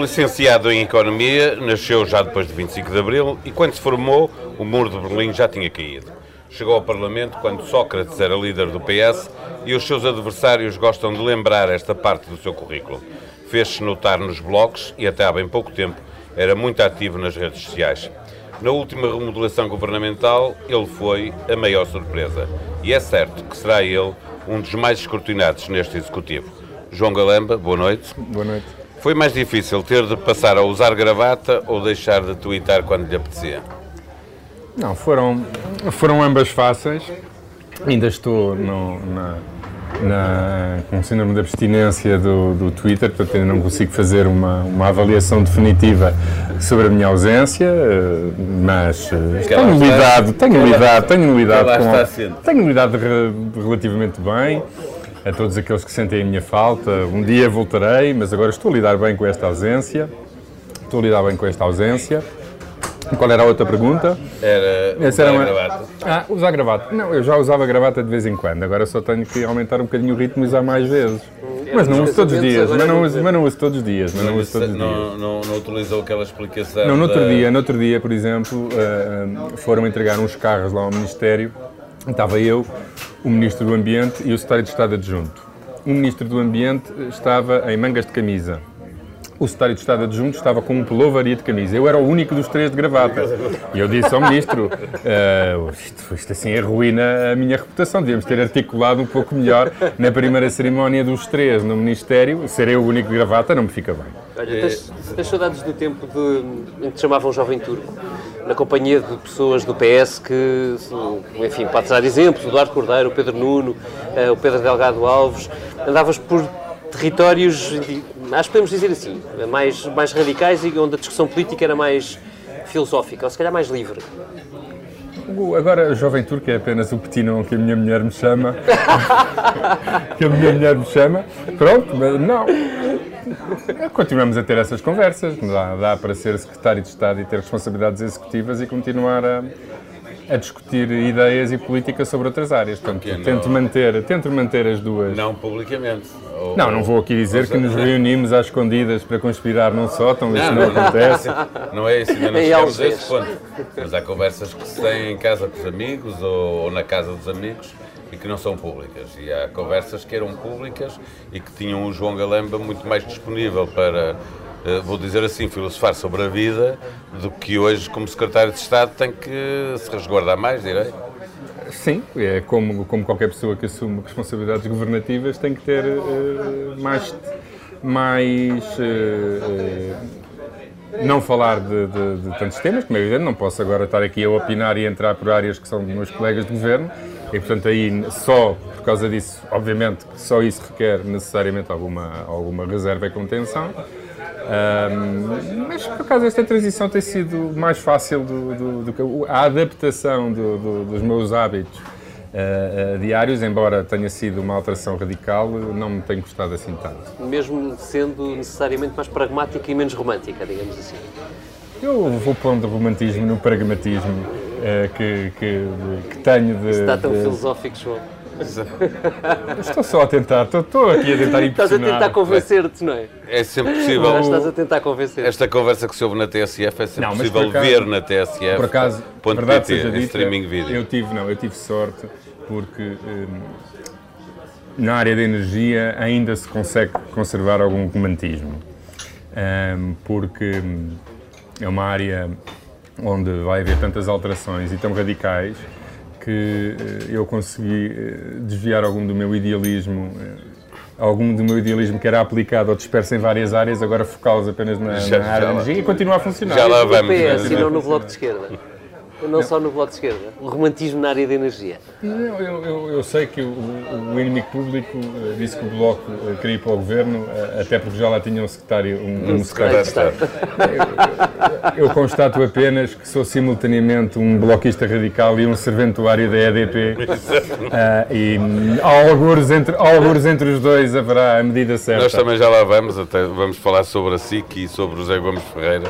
licenciado em Economia, nasceu já depois de 25 de Abril e quando se formou, o muro de Berlim já tinha caído. Chegou ao Parlamento quando Sócrates era líder do PS e os seus adversários gostam de lembrar esta parte do seu currículo. Fez-se notar nos blogs e até há bem pouco tempo era muito ativo nas redes sociais. Na última remodelação governamental, ele foi a maior surpresa. E é certo que será ele um dos mais escrutinados neste Executivo. João Galamba, boa noite. Boa noite. Foi mais difícil ter de passar a usar gravata ou deixar de twittar quando lhe apetecia? Não, foram, foram ambas fáceis. Ainda estou no, na, na, com síndrome de abstinência do, do Twitter, portanto ainda não consigo fazer uma, uma avaliação definitiva sobre a minha ausência, eh, mas eh, tenho lidado, tenho lidado, tenho lidado com, tenho lidado relativamente bem a todos aqueles que sentem a minha falta. Um dia voltarei, mas agora estou a lidar bem com esta ausência. Estou a lidar bem com esta ausência. Qual era a outra pergunta? Era usar era uma- gravata. Ah, usar gravata. Não, eu já usava gravata de vez em quando. Agora só tenho que aumentar um bocadinho o ritmo e usar mais vezes. Mas não uso todos os dias. Mas não uso, mas não uso todos os dias. Mas não uso todos os dias. Não, não, não utilizou aquela explicação. Não, no outro da- dia, no outro dia, por exemplo, eh, foram entregar uns carros lá ao Ministério. Estava eu, o Ministro do Ambiente e o Secretário de Estado Adjunto. O Ministro do Ambiente estava em mangas de camisa. O Secretário de Estado Adjunto estava com um e de camisa. Eu era o único dos três de gravata. E eu disse ao Ministro, eh, isto, isto assim arruína a minha reputação. Devíamos ter articulado um pouco melhor na primeira cerimónia dos três no Ministério. Ser eu o único de gravata não me fica bem. Olha, tens, tens saudades do tempo de, em que te chamavam Jovem Turco, na companhia de pessoas do PS que, enfim, pode dar exemplos, o Eduardo Cordeiro, o Pedro Nuno, eh, o Pedro Delgado Alves, andavas por territórios, acho que podemos dizer assim, mais, mais radicais e onde a discussão política era mais filosófica, ou se calhar mais livre. Agora, Jovem Turco é apenas o petinão que a minha mulher me chama. que a minha mulher me chama. Pronto, mas não. Continuamos a ter essas conversas. Dá, dá para ser secretário de Estado e ter responsabilidades executivas e continuar a, a discutir ideias e política sobre outras áreas. Portanto, Porque não- tento manter, tento manter as duas. Não publicamente. Ou- Não, não vou aqui dizer que nos reunimos às escondidas para conspirar num sótão, isso não acontece. Não é isso, ainda não chegamos a esse ponto. Mas há conversas que se têm em casa com os amigos ou, ou na casa dos amigos e que não são públicas. E há conversas que eram públicas e que tinham o João Galamba muito mais disponível para, vou dizer assim, filosofar sobre a vida do que hoje, como secretário de Estado, tem que se resguardar mais, direi. Sim, é como, como qualquer pessoa que assume responsabilidades governativas tem que ter eh, mais, mais eh, eh, não falar de, de- de tantos temas, como é evidente, não posso agora estar aqui a opinar e entrar por áreas que são dos meus colegas de governo e portanto aí só por causa disso, obviamente, só isso requer necessariamente alguma, alguma reserva e contenção. Ahm, mas por acaso esta transição tem sido mais fácil do, do- do que a adaptação do- do- dos meus hábitos ah, ah, diários, embora tenha sido uma alteração radical, não me tem gostado assim tanto. Mesmo sendo necessariamente mais pragmática e menos romântica, digamos assim. Eu vou pondo romantismo no pragmatismo ah, que, que, que tenho de, Está tão de- filosófico, João. Estou só a tentar, estou, estou aqui a tentar Estás a impressionar. tentar convencer-te, não é? É sempre possível. Já estás a tentar convencer. Esta conversa que se ouve na TSF é sempre Não, mas possível acaso- ver na TSF. Por acaso, ponto verdade PT, seja dita, streaming vídeo. eu tive, não, eu tive sorte porque hum, na área da energia ainda se consegue conservar algum romantismo. Hum, porque hum, é uma área onde vai haver tantas alterações e tão radicais que eh, eu consegui eh, desviar algum do meu idealismo eh, algum do meu idealismo que era aplicado ou disperso em várias áreas, agora focá-los apenas na, Já- na área já lá- energia e continua a funcionar. já lá no vamos, PS mas- e não no Bloco de Esquerda. Não, só no Bloco de Esquerda. O romantismo na área da energia. Não, eu, eu- eu sei que o, o inimigo público eh, disse que o Bloco eh, queria ir para o governo, eh, até porque já lá tinha um secretário, um, um secretário de Estado. Eu constato apenas que sou simultaneamente um bloquista radical e um serventuário da EDP. Ah, e hum, há algures entre, há algures entre os dois haverá a medida certa. Nós também já lá vamos, até vamos falar sobre a SIC e sobre o José Gomes Ferreira,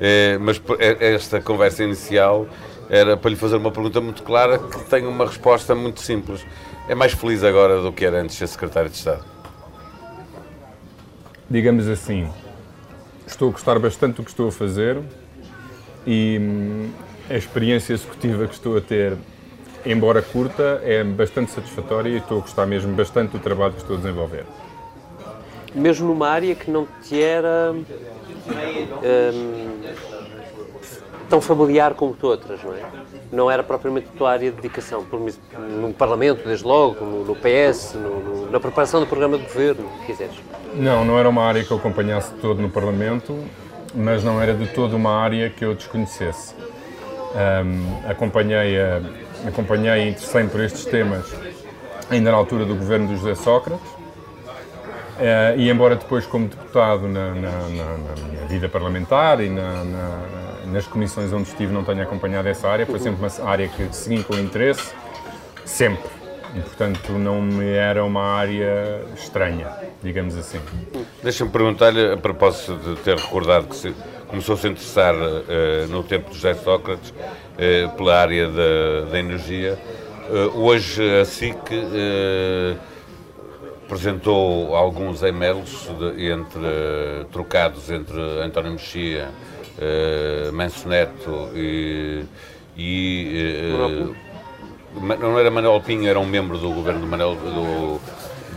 Eh, mas esta conversa inicial era para lhe fazer uma pergunta muito clara que tem uma resposta muito simples. É mais feliz agora do que era antes de ser secretário de Estado? digamos assim, estou a gostar bastante do que estou a fazer e hum, a experiência executiva que estou a ter, embora curta, é bastante satisfatória e estou a gostar mesmo bastante do trabalho que estou a desenvolver. Mesmo numa área que não te era hum, tão familiar como outras, não é? Não era propriamente a tua área de dedicação, no Parlamento, desde logo, no, no PS, no, no, na preparação do programa de governo, que quiseres. Não, não era uma área que eu acompanhasse todo no Parlamento, mas não era de todo uma área que eu desconhecesse. Um, acompanhei, a, acompanhei e interessei-me por estes temas ainda na altura do governo de José Sócrates, uh, e embora depois como deputado na, na, na, na vida parlamentar e nas comissões onde estive não tenha acompanhado essa área, foi sempre uma área que segui com interesse, sempre. E, portanto, não me era uma área estranha, digamos assim. Deixa-me perguntar-lhe, a propósito de ter recordado que se começou -se a interessar uh, no tempo de José Sócrates uh, pela área da, da energia, uh, hoje a SIC apresentou alguns e-mails entre, trocados entre António Mexia, Manso Neto e, e não era Manuel Pinho, era um membro do governo do, Manel, do,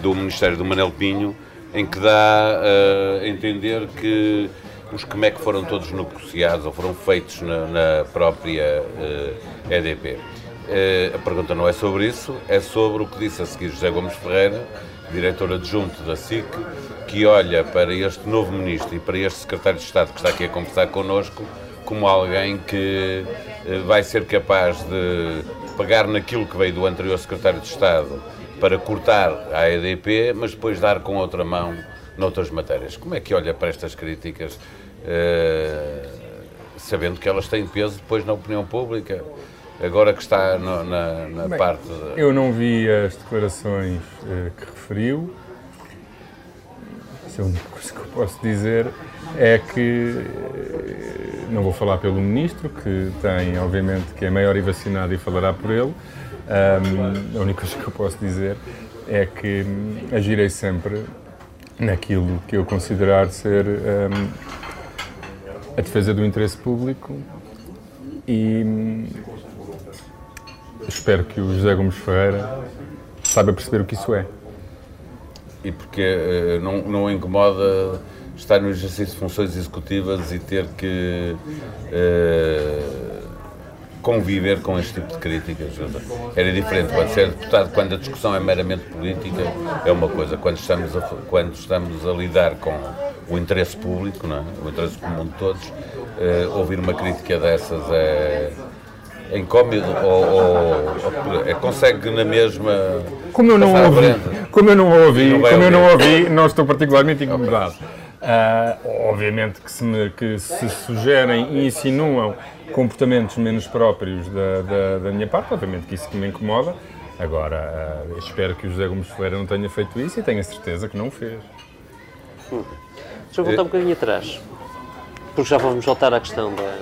do Ministério do Manel Pinho, em que dá uh, a entender que os que foram todos negociados ou foram feitos na, na própria uh, eh, EDP. Uh, eh, a pergunta não é sobre isso, é sobre o que disse a seguir José Gomes Ferreira, diretor adjunto da SIC, que olha para este novo ministro e para este secretário de Estado que está aqui a conversar connosco como alguém que vai ser capaz de pegar naquilo que veio do anterior secretário de Estado para cortar a EDP, mas depois dar com outra mão noutras matérias. Como é que olha para estas críticas, eh, sabendo que elas têm peso depois na opinião pública? Agora que está no, na, na Bem, parte. De... Eu não vi as declarações eh, que referiu. A única coisa que eu posso dizer é que eh, não vou falar pelo ministro, que tem, obviamente, que é maior e vacinado e falará por ele. Um, a única coisa que eu posso dizer é que agirei sempre naquilo que eu considerar ser um, a defesa do interesse público e um, espero que o José Gomes Ferreira saiba perceber o que isso é. E porque uh, não, não incomoda estar no exercício de funções executivas e ter que uh, conviver com este tipo de críticas. Era diferente quando ser deputado, quando a discussão é meramente política, é uma coisa. Quando estamos a, quando estamos a lidar com o interesse público, não é? o interesse comum de todos, uh, ouvir uma crítica dessas é incómodo ou, ou, é, consegue na mesma como eu não ouvi como eu não ouvi não como eu não ouvi não estou particularmente incomodado Uh, obviamente que se, me, que se sugerem e insinuam comportamentos menos próprios da, da, da, minha parte, obviamente que isso que me incomoda. Agora, uh, espero que o José Gomes Ferreira não tenha feito isso e tenho a certeza que não o fez. Hum. Deixa eu voltar um bocadinho atrás, porque já vamos voltar à questão da,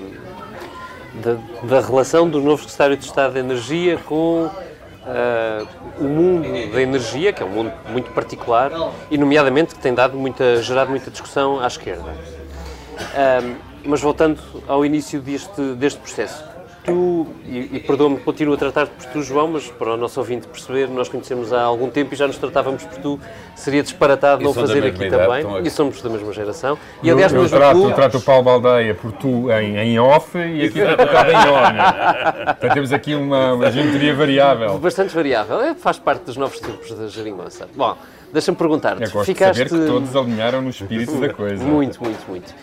da, da relação do novo Secretário de Estado de Energia com uh, o mundo da energia, que é um mundo muito particular, e nomeadamente que tem dado muita, gerado muita discussão à esquerda. Uh, mas voltando ao início deste, deste processo, tu, e, e perdoa-me, continuo a tratar-te por tu, João, mas para o nosso ouvinte perceber, nós conhecemos há algum tempo e já nos tratávamos por tu, seria disparatado e não fazer aqui idade, também, e somos da mesma geração. E aliás, eu, eu trato, tu... trato o Paulo Baldeia por tu em, em off e aqui trato o Paulo em on. Então temos aqui uma, uma geometria variável. Bastante variável, é, faz parte dos novos tempos da geringonça. Bom, deixa-me perguntar-te. Eu gosto ficaste... de saber que todos alinharam no espírito da coisa. Muito, muito, muito.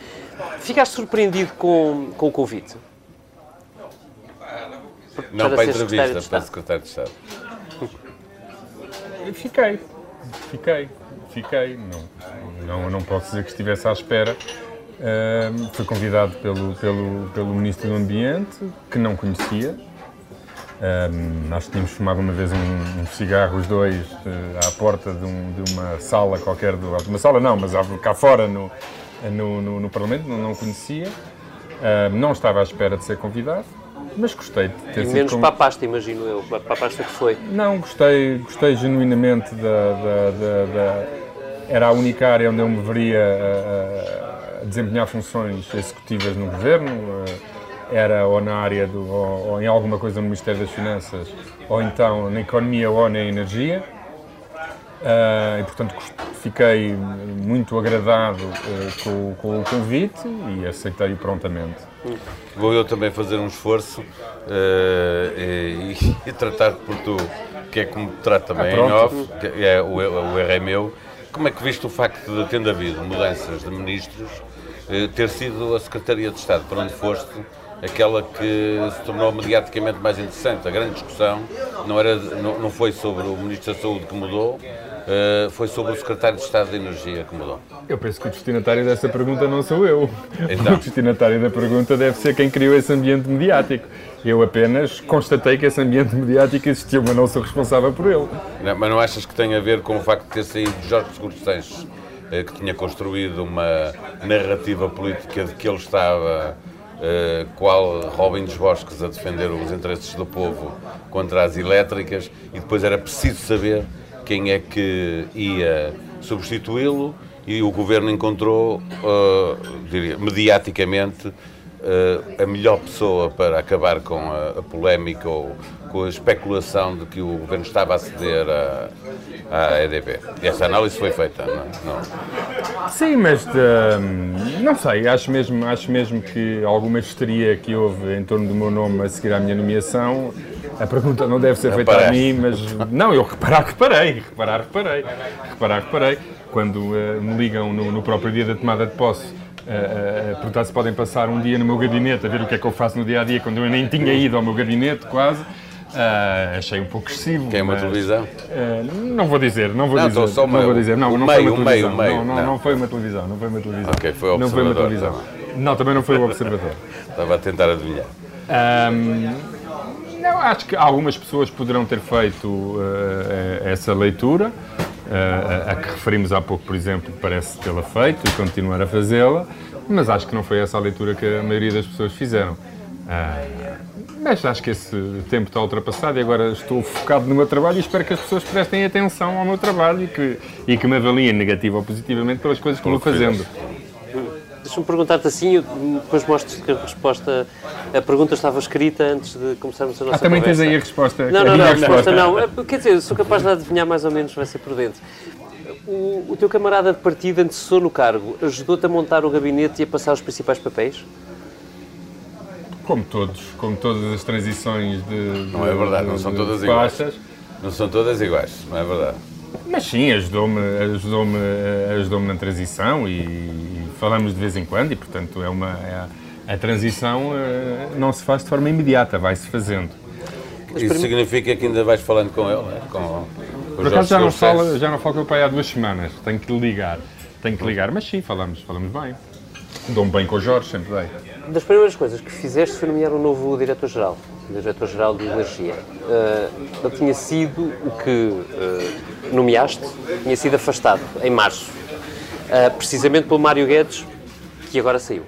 Ficaste surpreendido com, com o convite? Não para, para a entrevista, para secretário de Estado. Fiquei, fiquei, fiquei. Não, não, não posso dizer que estivesse à espera. Uh, fui convidado pelo, pelo, pelo Ministro do Ambiente, que não conhecia. Uh, nós tínhamos fumado uma vez um, um cigarro, os dois, uh, à porta de, um, de, uma sala qualquer, do, uma sala não, mas cá fora no, no, no, no Parlamento, não, não conhecia. não estava à espera de ser convidado mas gostei de ter e menos com... para a pasta, imagino eu, para a pasta que foi. Não, gostei, gostei genuinamente da, da, da, da, Era a única área onde eu me veria a, a desempenhar funções executivas no governo, era ou na área do, ou, ou, em alguma coisa no Ministério das Finanças, ou então na economia ou na energia. Uh, e portanto fiquei muito agradado uh, com, com, o convite e aceitei-o prontamente. Vou eu também fazer um esforço uh, e, e tratar-te por tu, que é como te trato também ah, em off, é, o, o erro é meu. Como é que viste o facto de, tendo havido mudanças de ministros, ter sido a Secretaria de Estado para onde foste aquela que se tornou mediaticamente mais interessante. A grande discussão não, era, não, não foi sobre o Ministro da Saúde que mudou, Uh, foi sobre o secretário de Estado de Energia que mudou. Eu penso que o destinatário dessa pergunta não sou eu. Então. O destinatário da pergunta deve ser quem criou esse ambiente mediático. Eu apenas constatei que esse ambiente mediático existiu, mas não sou responsável por ele. Não, mas não achas que tem a ver com o facto de ter saído Jorge Seguro Sanches, eh, que tinha construído uma narrativa política de que ele estava Uh, qual Robin dos Bosques a defender os interesses do povo contra as elétricas e depois era preciso saber quem é que ia substituí-lo e o governo encontrou, uh, diria, mediaticamente, uh, a melhor pessoa para acabar com a, a, polémica ou com a especulação de que o governo estava a ceder à, à EDP. Essa análise foi feita, não, é? não. Sim, mas de, não sei, acho mesmo, acho mesmo que alguma histeria que houve em torno do meu nome a seguir à minha nomeação a pergunta não deve ser feita a mim, mas não, eu reparar, reparei, reparar, reparei, reparar, reparei. Quando uh, me ligam no, no, próprio dia da tomada de posse, uh, uh, perguntar se podem passar um dia no meu gabinete a ver o que é que eu faço no dia a dia, quando eu nem tinha ido ao meu gabinete, quase. Uh, achei um pouco excessivo. Que é uma mas, televisão? Uh, não vou dizer, não vou não, dizer. Só não vou dizer. Não, não meio, foi uma televisão. Meio, meio, não, não, não, foi uma televisão, não foi uma televisão. Ok, foi o Não foi uma televisão. Também. Não, também não foi o observador. Estava a tentar adivinhar. Um, não, acho que algumas pessoas poderão ter feito uh, essa leitura, uh, a que referimos há pouco, por exemplo, parece tê-la feito e continuar a fazê-la, mas acho que não foi essa a leitura que a maioria das pessoas fizeram. Uh, mas acho que esse tempo está ultrapassado e agora estou focado no meu trabalho e espero que as pessoas prestem atenção ao meu trabalho e que, e que me avaliem negativo ou positivamente pelas coisas que vou fazendo. Deixa-me perguntar-te assim, eu depois mostro-te que a resposta. A pergunta estava escrita antes de começarmos a nossa ah, também conversa. tens aí a resposta. Não, não, não, a resposta não. É, quer dizer, sou capaz de adivinhar mais ou menos, vai ser por dentro. O, o teu camarada de partido antecessor no cargo ajudou-te a montar o gabinete e a passar os principais papéis? Como todos, como todas as transições de. Não é verdade, de, não são todas iguais. Não são todas iguais, não é verdade. Mas sim, ajudou-me ajudou -me, ajudou -me na transição e, falamos de vez em quando e, portanto, é uma, é, a transição uh, não se faz de forma imediata, vai-se fazendo. Isso significa que ainda vais falando com ele, né? com, com Por acaso já não, falo, já não falo com o pai há duas semanas, tenho que ligar, tenho que ligar, mas sim, falamos, falamos bem. Dou-me bem com o Jorge, sempre dei. Das primeiras coisas que fizeste foi nomear um novo diretor-geral, diretor-geral de Energia. Uh, ele tinha sido o que uh, nomeaste, tinha sido afastado em março uh, precisamente pelo Mário Guedes, que agora saiu.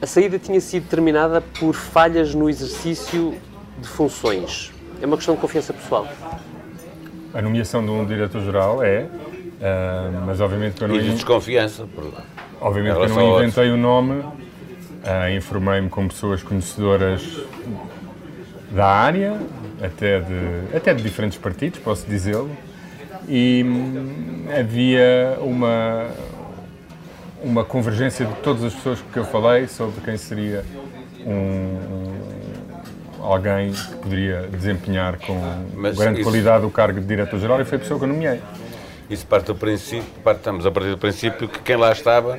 A saída tinha sido determinada por falhas no exercício de funções. É uma questão de confiança pessoal. A nomeação de um diretor-geral é, uh, mas obviamente que eu não... E de desconfiança. Por... Obviamente que eu não inventei o nome, uh, informei-me com pessoas conhecedoras da área, até de, até de diferentes partidos, posso dizê-lo, e hum, havia uma, uma convergência de todas as pessoas que eu falei sobre quem seria um, um alguém que poderia desempenhar com Mas grande isso, qualidade o cargo de diretor-geral e foi a pessoa que eu nomeei. Isso parte do princípio, estamos a partir do princípio que quem lá estava,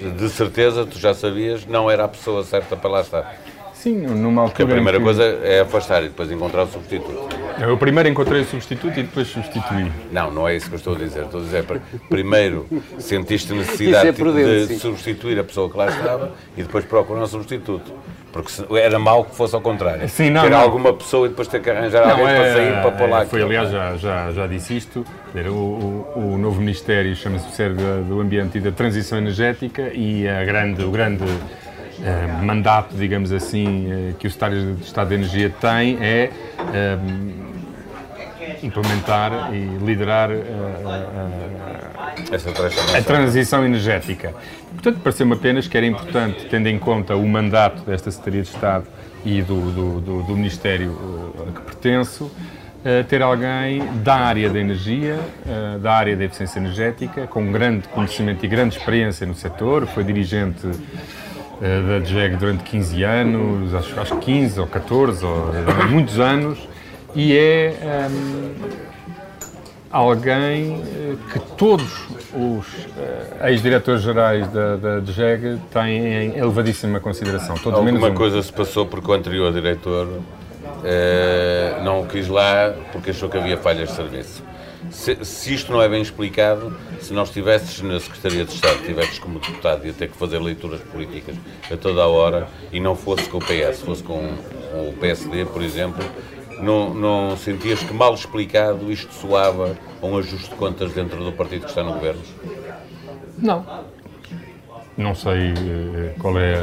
de certeza, tu já sabias, não era a pessoa certa para lá estar. Sim, numa altura. Porque a primeira que... coisa é afastar e depois encontrar o substituto. Eu primeiro encontrei o substituto e depois substituí. Não, não é isso que eu estou a dizer. Estou a dizer, primeiro sentiste necessidade é prudente, de substituir a pessoa que lá estava e depois procurar um substituto. Porque era mal que fosse ao contrário. Sim, não, ter não. alguma pessoa e depois ter que arranjar não, alguém é, para sair para pôr lá. É, foi, aliás, já, já, já disse isto. O, o, o novo Ministério chama-se Ministério do Ambiente e da Transição Energética e a grande, o grande uh, mandato, digamos assim, uh, que o Secretário de Estado de Energia tem é uh, implementar e liderar a transição energética. Portanto, pareceu-me apenas que era importante, tendo em conta o mandato desta Secretaria de Estado e do, do, do, do Ministério a que pertenço, ter alguém da área da energia, da área da eficiência energética, com grande conhecimento e grande experiência no setor, foi dirigente da DGEG durante 15 anos, acho, acho 15 ou 14, ou muitos anos, e é um, alguém que todos os uh, ex-diretores gerais da, da têm em elevadíssima consideração. Todos Alguma um. coisa se passou porque o anterior diretor uh, não o quis lá porque achou que havia falhas de serviço. Se, se, isto não é bem explicado, se nós estivesses na Secretaria de Estado, estivesses como deputado e a ter que fazer leituras políticas a toda a hora e não fosse com o PS, fosse com o PSD, por exemplo, não, não sentias que mal explicado isto soava a um ajuste de contas dentro do partido que está no governo? Não. Não sei uh, qual é,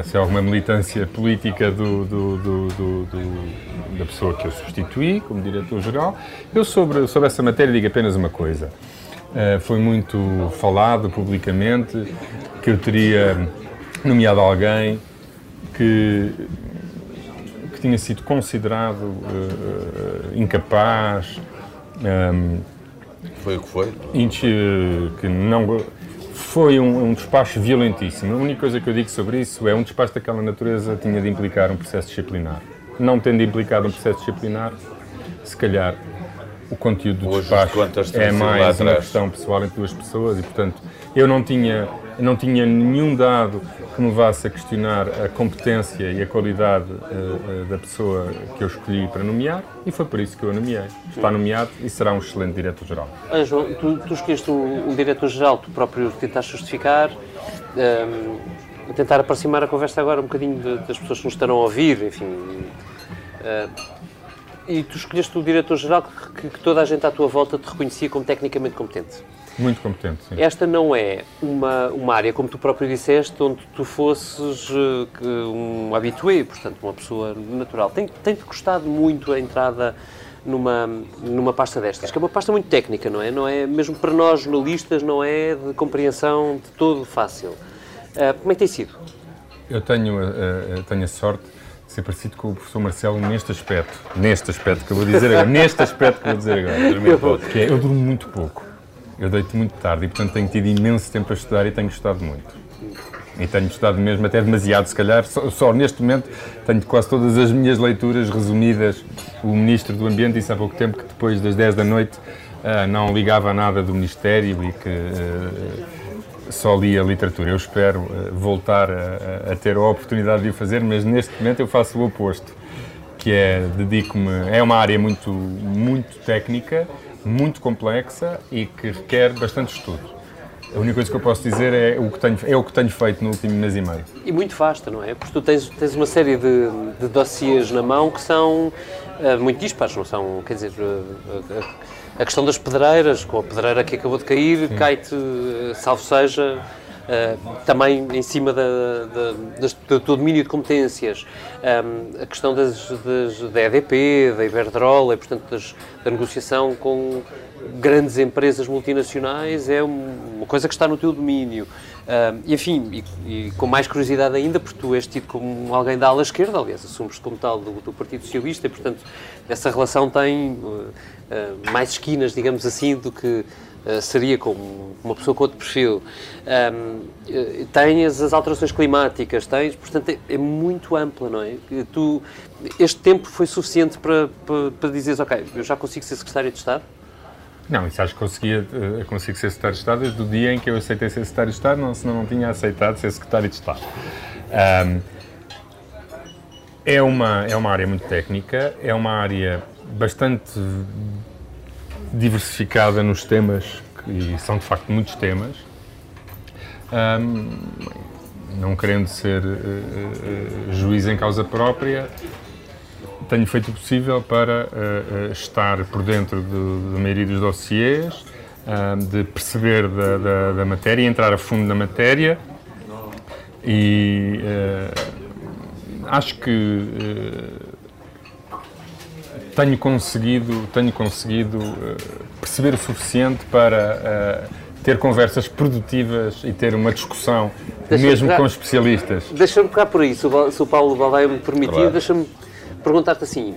a, se há alguma militância política do, do, do, da pessoa que eu substituí como diretor-geral. Eu, sobre, sobre essa matéria, digo apenas uma coisa. Uh, foi muito falado publicamente que eu teria nomeado alguém que tinha sido considerado uh, incapaz. Um, ehm, foi o que foi? Que não, foi um, um, despacho violentíssimo. A única coisa que eu digo sobre isso é um despacho daquela natureza tinha de implicar um processo disciplinar. Não tendo implicado um processo disciplinar, se calhar o conteúdo do despacho é mais uma questão pessoal entre duas pessoas e, portanto, eu não tinha, não tinha nenhum dado que me levasse a questionar a competência e a qualidade uh, uh, da pessoa que eu escolhi para nomear e foi por isso que eu a nomeei. Está nomeado e será um excelente diretor-geral. Ah, João, tu, tu escolheste um diretor-geral, tu próprio tentaste justificar, um, ehm, tentar aproximar a conversa agora um bocadinho de, das pessoas que nos estarão a ouvir, enfim. Uh, e tu escolheste o diretor-geral que, que, toda a gente à tua volta te reconhecia como tecnicamente competente. Muito competente, sim. Esta não é uma, uma área, como tu próprio disseste, onde tu fosses uh, um habitué, portanto, uma pessoa natural. Tem-te tem custado muito a entrada numa, numa pasta destas, que é uma pasta muito técnica, não é? Não é mesmo para nós jornalistas, não é de compreensão de todo fácil. Uh, como é que tem sido? Eu tenho, uh, tenho a sorte de ser parecido com o professor Marcelo neste aspecto. Neste aspecto que eu vou dizer agora. neste aspecto que eu vou dizer agora. Que é, eu durmo muito pouco. Eu deito muito tarde e, portanto, tenho tido imenso tempo a estudar e tenho gostado muito. E tenho estudado mesmo até demasiado, se calhar. Só, só, neste momento tenho quase todas as minhas leituras resumidas. O Ministro do Ambiente disse há pouco tempo que depois das 10 da noite uh, não ligava a nada do Ministério e que uh, só lia literatura. Eu espero uh, voltar a, a, ter a oportunidade de o fazer, mas neste momento eu faço o oposto, que é dedico-me. É uma área muito, muito técnica muito complexa e que requer bastante estudo. A única coisa que eu posso dizer é o que tenho, é o que tenho feito no último mês e meio. E muito vasta, não é? Porque tu tens, tens uma série de, de dossiês na mão que são uh, muito dispares, não são? Quer dizer, uh, a questão das pedreiras, com a pedreira que acabou de cair, cai-te, salvo seja, Uh, também em cima da, da, do domínio de competências, a questão das, das, da EDP, da Iberdrola, e, portanto, das, da negociação com grandes empresas multinacionais é uma coisa que está no teu domínio. E, enfim, e, e, com mais curiosidade ainda, porque tu és tido como alguém da ala esquerda, aliás, assumes como tal do, do Partido Socialista, e, portanto, essa relação tem uh, uh, mais esquinas, digamos assim, do que seria como uma pessoa com outro perfil. Um, uh, tens as alterações climáticas, tens, portanto, é, é, muito ampla, não é? Tu, este tempo foi suficiente para, para, para dizeres, ok, eu já consigo ser secretário de Estado? Não, isso acho que conseguia, uh, consigo ser secretário de Estado desde o dia em que eu aceitei ser secretário de Estado, não, senão não tinha aceitado ser secretário de Estado. Um, é, uma, é uma área muito técnica, é uma área bastante diversificada nos temas, e são de facto muitos temas. Um, não querendo ser uh, uh, juiz em causa própria, tenho feito o possível para uh, estar por dentro da maioria dos dossiers, de perceber da, da, da, matéria, entrar a fundo na matéria e acho que tenho conseguido, tenho conseguido uh, perceber o suficiente para uh, ter conversas produtivas e ter uma discussão, mesmo com especialistas. Deixa-me ficar por aí, se o, se o Paulo Baldaia me permitir, claro. deixa-me perguntar-te assim,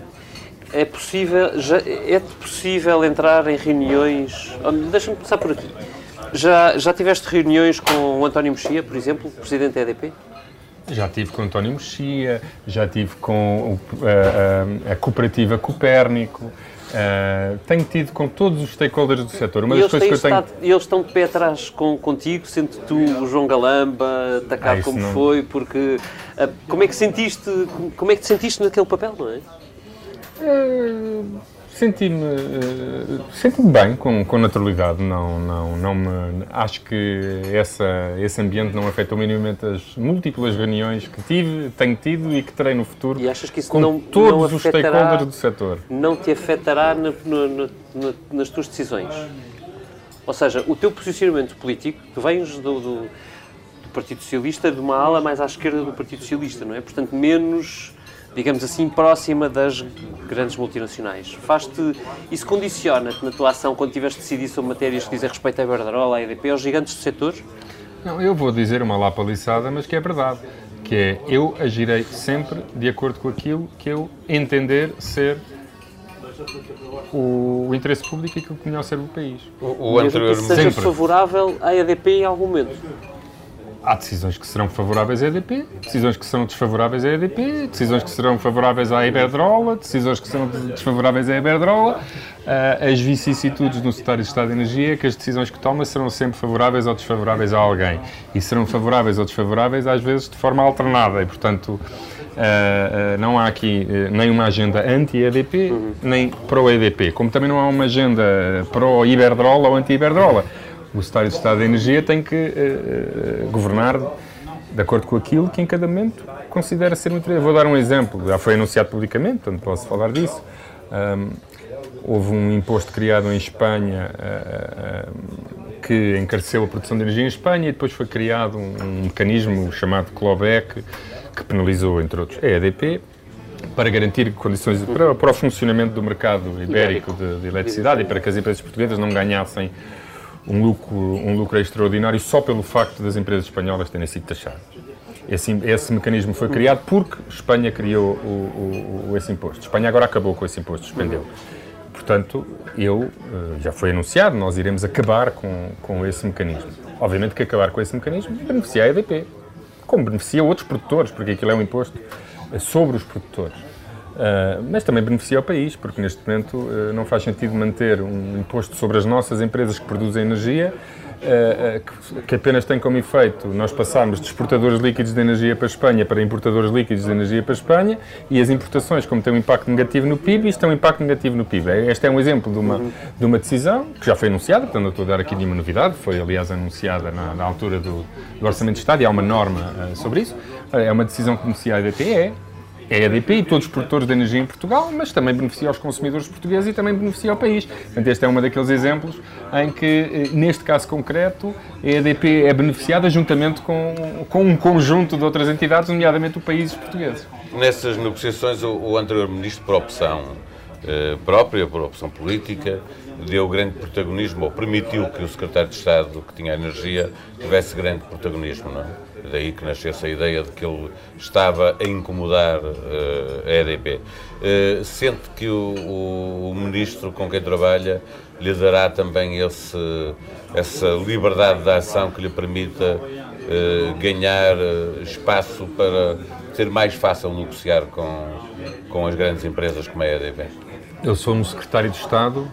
é possível, já, é possível entrar em reuniões, deixa-me começar por aqui, já, já tiveste reuniões com o António Mexia, por exemplo, presidente da EDP? Já tive com António Mexia, já tive com a, a, a cooperativa Copérnico, Uh, tenho tido com todos os stakeholders do setor. Uma e das coisas que eu estado, tenho... eles estão de pé atrás com, contigo, sendo tu o João Galamba, atacado ah, como não... foi, porque uh, como é que sentiste, como é que te sentiste naquele papel, não é? Uh, Senti-me uh, senti bem, com, com naturalidade. Não, não, não me, acho que essa, esse ambiente não afetou minimamente as múltiplas reuniões que tive, tenho tido e que terei no futuro e achas que isso com não, todos não os stakeholders do setor. Não te afetará na, na, na, nas tuas decisões? Ou seja, o teu posicionamento político, tu vens do, do, do Partido Socialista, de uma ala mais à esquerda do Partido Socialista, não é? Portanto, menos digamos assim, próxima das grandes multinacionais. Faz-te, isso condiciona-te na tua ação quando tiveres de decidir sobre matérias que dizem respeito à Iberdrola, à EDP, aos gigantes do setor? Não, eu vou dizer uma lapaliçada, mas que é verdade. Que é, eu agirei sempre de acordo com aquilo que eu entender ser o, o interesse público e aquilo que melhor serve o país. O, o anterior... que seja sempre. favorável à EDP em algum momento há decisões que serão favoráveis à EDP, decisões que serão desfavoráveis à EDP, decisões que serão favoráveis à Iberdrola, decisões que serão desfavoráveis à Iberdrola. Uh, as vicissitudes no Secretário de Estado de Energia é que as decisões que toma serão sempre favoráveis ou desfavoráveis a alguém. E serão favoráveis ou desfavoráveis, às vezes, de forma alternada. E, portanto, Uh, uh, não há aqui uh, nem uma agenda anti-EDP, nem pró-EDP, como também não há uma agenda pró-Iberdrola ou anti-Iberdrola o Secretário de Estado da Energia tem que uh, governar de acordo com aquilo que em cada momento considera ser muito. Vou dar um exemplo, já foi anunciado publicamente, portanto posso falar disso. Um, houve um imposto criado em Espanha uh, que encareceu a produção de energia em Espanha e depois foi criado um, um mecanismo chamado Clawback que penalizou, entre outros, a EDP para garantir condições para, para o funcionamento do mercado ibérico de, de eletricidade e para que as empresas portuguesas não ganhassem um lucro, um lucro extraordinário só pelo facto das empresas espanholas terem sido taxadas. Esse, esse mecanismo foi criado porque Espanha criou o, o, esse imposto. Espanha agora acabou com esse imposto, suspendeu. Portanto, eu, eh, já foi anunciado, nós iremos acabar com, com esse mecanismo. Obviamente que acabar com esse mecanismo beneficia a EDP, como beneficia outros produtores, porque aquilo é um imposto sobre os produtores. Uh, mas também beneficia o país, porque neste momento uh, não faz sentido manter um imposto sobre as nossas empresas que produzem energia, uh, que, que, apenas tem como efeito nós passarmos de exportadores líquidos de energia para a Espanha para importadores líquidos de energia para a Espanha e as importações, como têm um impacto negativo no PIB, isto tem um impacto negativo no PIB. Este é um exemplo de uma, de uma decisão que já foi anunciada, portanto não estou a dar aqui nenhuma novidade, foi aliás anunciada na, na altura do, do, Orçamento de Estado e há uma norma sobre isso. É uma decisão que beneficia a é a EDP e todos os produtores de energia em Portugal, mas também beneficia os consumidores portugueses e também beneficia o país. Portanto, este é um daqueles exemplos em que, eh, neste caso concreto, a EDP é beneficiada juntamente com, com um conjunto de outras entidades, nomeadamente os países portugueses. Nessas negociações, o, o anterior ministro, por opção eh, própria, por opção política, deu grande protagonismo, ou permitiu que o secretário de Estado, que tinha energia, tivesse grande protagonismo, não é? Daí que nascesse a ideia de que ele estava a incomodar uh, a EDP. Uh, sente que o, o, ministro com quem trabalha lhe dará também esse, essa liberdade de ação que lhe permita uh, ganhar espaço para ser mais fácil negociar com, com as grandes empresas como a EDP? Eu sou um secretário de Estado,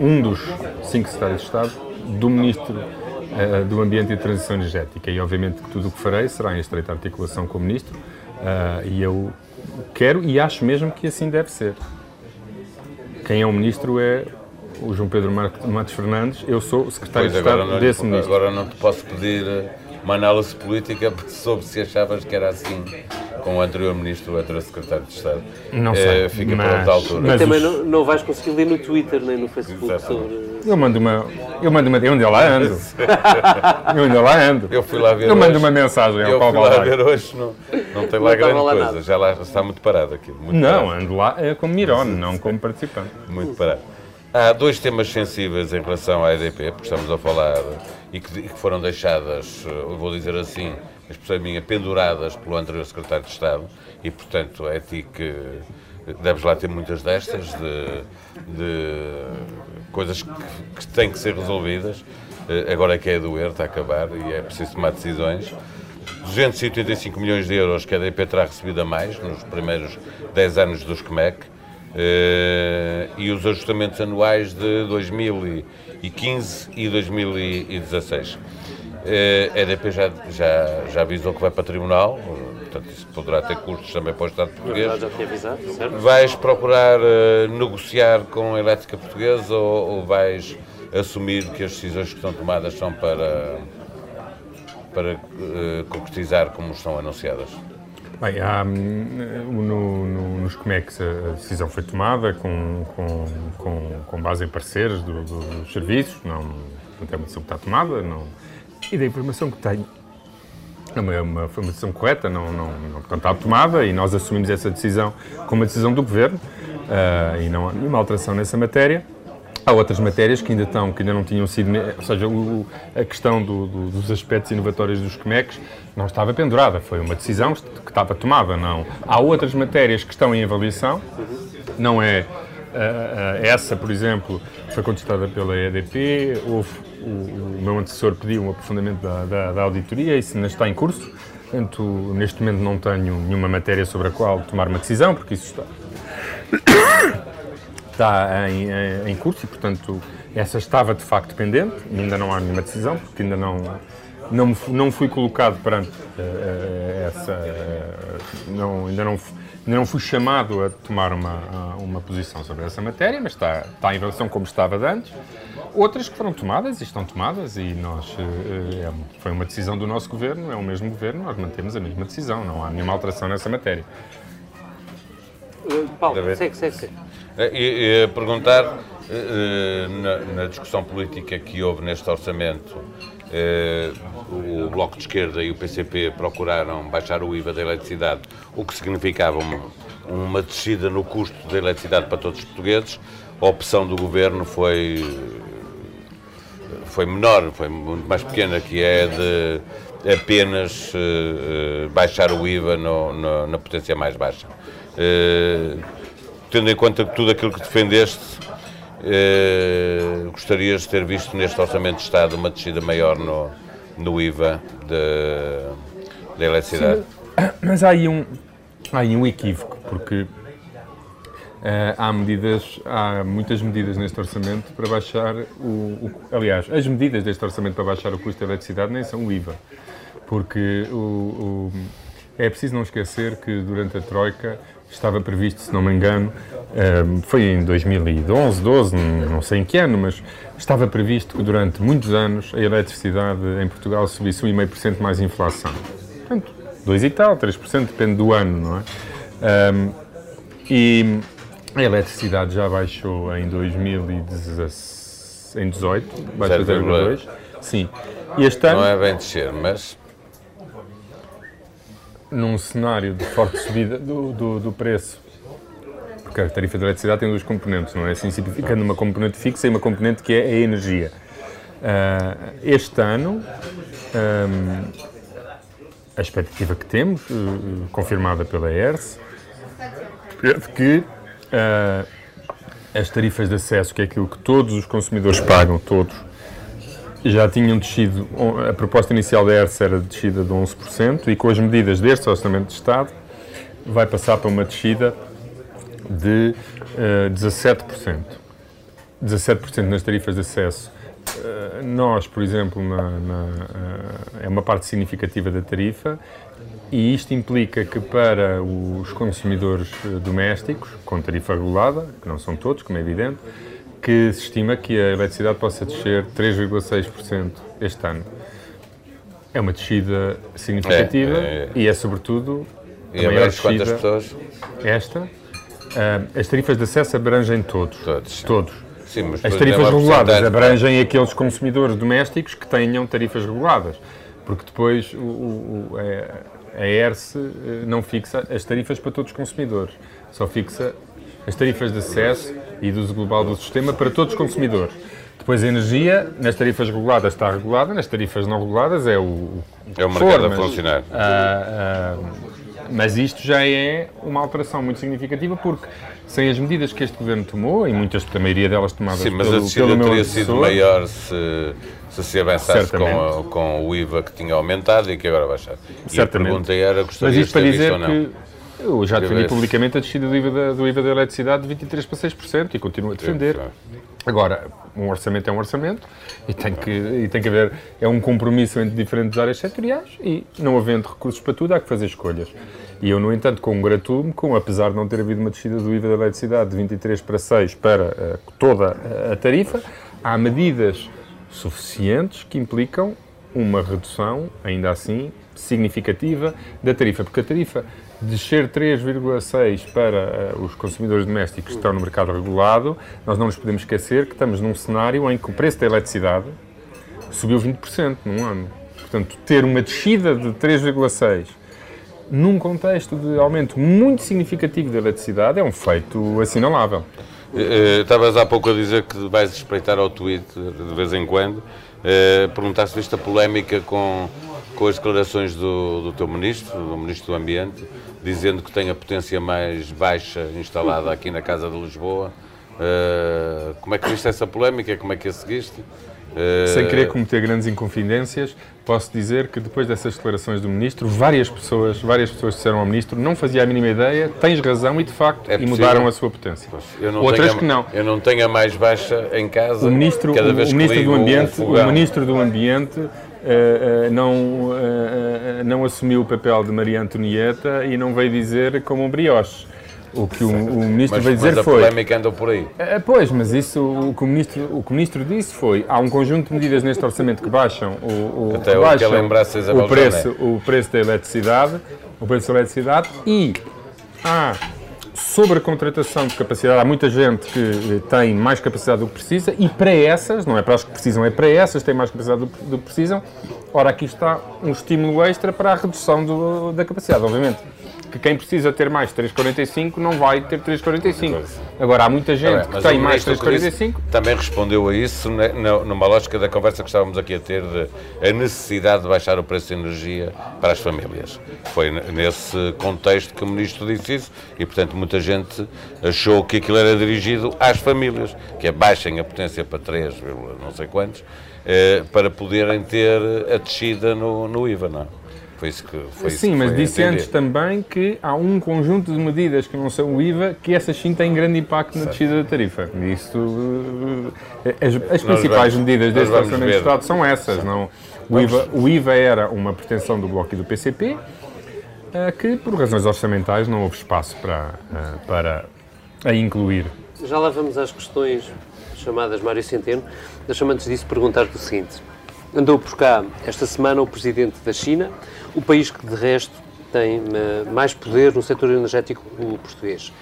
um dos cinco secretários de Estado, do ministro uh, do Ambiente e Transição Energética. E, obviamente, que tudo o que farei será em estreita articulação com o Ministro. Uh, e eu quero e acho mesmo que assim deve ser. Quem é o Ministro é o João Pedro Matos Fernandes, eu sou o secretário pois, de Estado desse lhe, Ministro. Agora não te posso pedir uma análise política sobre se achavas que era assim com o anterior ministro, o anterior secretário de Estado. Não sei, é, fica mas, para outra altura. Mas também os... não, não vais conseguir ler no Twitter nem no Facebook Exatamente. sobre... Eu mando uma... Eu mando uma... Eu ainda lá ando. eu ainda lá ando. Eu fui lá ver Eu hoje. mando uma mensagem ao Eu fui lá ver hoje, não, não tem lá não grande lá coisa. Nada. Já lá está muito parado aqui. Muito não, parado. ando lá é como Mirone, não como participante. Muito parado. Há dois temas sensíveis em relação à EDP, porque estamos a falar e que, que foram deixadas, eu vou dizer assim, expressão minha, penduradas pelo anterior secretário de Estado e, portanto, é a ti que deves lá ter muitas destas, de, de coisas que, que, têm que ser resolvidas. Eh, agora é que é doer, está a acabar e é preciso tomar decisões. 285 milhões de euros que a EDP terá recebido a mais nos primeiros 10 anos do SCMEC eh, e os ajustamentos anuais de 2015 e 2016. Eh, a EDP já, já, já avisou que vai para o Tribunal, portanto isso poderá ter custos também para o Estado português. Já tinha avisado, certo? Vais procurar uh, negociar com a elétrica portuguesa ou, ou, vais assumir que as decisões que estão tomadas são para, para uh, concretizar como estão anunciadas? Bem, há, hum, no, no, nos COMEX a decisão foi tomada com, com, com, com base em parceiros do, do, dos serviços, não, não tem uma decisão que está tomada, não, e da informação que tenho, é uma, foi uma decisão correta, não, não, não portanto, está tomada e nós assumimos essa decisão como uma decisão do Governo uh, e não há nenhuma alteração nessa matéria. Há outras matérias que ainda estão, que ainda não tinham sido, ou seja, o, a questão do, do, dos aspectos inovatórios dos COMEX não estava pendurada, foi uma decisão que estava tomada, não. Há outras matérias que estão em avaliação, não é uh, uh, essa, por exemplo, foi contestada pela EDP, houve o, o, meu antecessor pediu um aprofundamento da, da, da, auditoria, isso ainda está em curso. Portanto, neste momento não tenho nenhuma matéria sobre a qual tomar uma decisão, porque isso está, está em, em, em curso e, portanto, essa estava de facto pendente. Ainda não há nenhuma decisão, porque ainda não, não, não fui colocado perante uh, essa. Uh, não, ainda não Ainda não fui chamado a tomar uma, uma posição sobre essa matéria, mas está, está em relação como estava de antes. Outras que foram tomadas e estão tomadas, e nós, eh, é, foi uma decisão do nosso governo, é o mesmo governo, nós mantemos a mesma decisão, não há nenhuma alteração nessa matéria. Uh, Paulo, segue, segue, segue. E, e perguntar, na, na, discussão política que houve neste orçamento, o Bloco de Esquerda e o PCP procuraram baixar o IVA da eletricidade, o que significava uma, uma descida no custo da eletricidade para todos os portugueses. A opção do governo foi, foi menor, foi muito mais pequena, que é de apenas uh, baixar o IVA no, no, na potência mais baixa. Uh, tendo em conta tudo aquilo que defendeste, uh, gostarias de ter visto neste Orçamento de Estado uma descida maior no, no IVA da eletricidade. Mas há aí um, há aí um equívoco, porque uh, há medidas, há muitas medidas neste orçamento para baixar o, o, Aliás, as medidas deste orçamento para baixar o custo da eletricidade nem são o IVA, porque o, o é preciso não esquecer que durante a Troika estava previsto, se não me engano, ehm, foi em 2011, 12, não sei em que ano, mas estava previsto que durante muitos anos a eletricidade em Portugal subisse 1,5% mais inflação. Portanto, 2 e tal, 3%, depende do ano, não é? Ehm, e a eletricidade já baixou em 2018, baixou 0,2. Sim. E este ano... Não é bem descer, mas num cenário de forte subida do, do, do, preço, porque a tarifa de eletricidade tem duas componentes, não é? Assim, simplificando uma componente fixa e uma componente que é a energia. Uh, este ano, um, a expectativa que temos, uh, confirmada pela ERS, é de que uh, as tarifas de acesso, que é aquilo que todos os consumidores pagam, todos, já tinham descido, a proposta inicial da ERS era de descida de 11% e com as medidas deste Orçamento de Estado vai passar para uma descida de uh, 17%. 17% nas tarifas de acesso. Uh, nós, por exemplo, na, na, uh, é uma parte significativa da tarifa e isto implica que para os consumidores eh, domésticos, com tarifa regulada, que não são todos, como é evidente, que se estima que a eletricidade possa descer 3,6% este ano. É uma descida significativa é, é, e é sobretudo e a maior descida. Quantas pessoas? Esta. Uh, as tarifas de acesso abrangem todos. Todos. todos. Sim, as tarifas reguladas abrangem aqueles consumidores domésticos que tenham tarifas reguladas, porque depois o, o, a ERSE eh, não fixa as tarifas para todos os consumidores, só fixa as tarifas de acesso e do uso global do sistema para todos os consumidores. Depois a energia, nas tarifas reguladas está regulada, nas tarifas não reguladas é o... É o mercado a funcionar. Ah, ah, mas isto já é uma alteração muito significativa porque sem as medidas que este governo tomou, e muitas, a maioria delas tomadas Sim, mas pelo, a descida teria sido maior se, se se avançasse com, com o IVA que tinha aumentado e que agora baixar. E a pergunta era, Mas gostaria isto para de ter visto dizer ou não? que eu já defendi publicamente a descida do IVA, da, do IVA da eletricidade de 23% para 6% e continuo a defender. Sim, Agora, um orçamento é um orçamento e tem, que, e tem que haver, é um compromisso entre diferentes áreas setoriais e não havendo recursos para tudo há que fazer escolhas. E eu, no entanto, congratulo-me com, apesar de não ter havido uma descida do IVA da eletricidade de 23 para 6 para eh, toda a- a tarifa, há medidas suficientes que implicam uma redução, ainda assim, significativa da tarifa, porque a tarifa descer 3,6 para eh, os consumidores domésticos que estão no mercado regulado, nós não nos podemos esquecer que estamos num cenário em que o preço da eletricidade subiu 20% num ano. Portanto, ter uma descida de 3,6 num contexto de aumento muito significativo da eletricidade é um feito assinalável. Eh, eh, Estavas há pouco a dizer que vais espreitar ao Twitter de vez em quando. Perguntaste se viste a polémica com, com as declarações do, do teu ministro, do ministro do Ambiente, dizendo que tem a potência mais baixa instalada aqui na Casa de Lisboa. Eh, como é que viste essa polémica? Como é que a seguiste? Eh, Sem querer cometer grandes inconfidências, posso dizer que depois dessas declarações do Ministro, várias pessoas, várias pessoas disseram ao Ministro não fazia a mínima ideia, tens razão e de facto, É e mudaram a sua potência. eu não Outras a- que não. Eu não tenho a mais baixa em casa. O Ministro, o, o ministro do o Ambiente, fogão. o ministro do Ambiente não, eh, eh, não assumiu o papel de Maria Antonieta e não veio dizer como um brioche. O que o, o Ministro Mas, veio dizer mas a foi... polémica anda por aí. É, pois, mas isso o que o ministro, o que o ministro disse foi há um conjunto de medidas neste orçamento que baixam o, o, Até que eu baixam Isabel o preço, o preço da eletricidade, o preço da eletricidade e há sobre a contratação de capacidade, há muita gente que eh, tem mais capacidade do que precisa e para essas, não é para as que precisam, é para essas que têm mais capacidade do, que precisam, ora aqui está um estímulo extra para a redução do- da capacidade, obviamente. Que quem precisa ter mais 3,45 não vai ter 3,45. Agora, há muita gente Tá bem, que tem mais ministro que disse 3,45 Também respondeu a isso numa lógica da conversa que estávamos aqui a ter de a necessidade de baixar o preço de energia para as famílias. Foi nesse contexto que o ministro disse isso e, portanto, muita gente achou que aquilo era dirigido às famílias, que é baixem a potência para 3, vírgula não sei quantos, eh, para poderem ter a descida no, no IVA, não é? Foi isso que foi isso Sim, que mas foi disse antes também que há um conjunto de medidas que não são o IVA que essas sim têm grande impacto na descida da tarifa. Isso, eh, as, as principais vamos- medidas deste Orçamento de. Estado são essas. Não? O, IVA, o IVA era uma pretensão do Bloco e do PCP eh, que, por razões orçamentais, não houve espaço para, eh, para a incluir. Já lá vamos às questões chamadas Mário Centeno. Deixa-me antes disso perguntar-te o seguinte. Andou por cá esta semana o presidente da China, o país que de resto tem eh, mais poder no setor energético português.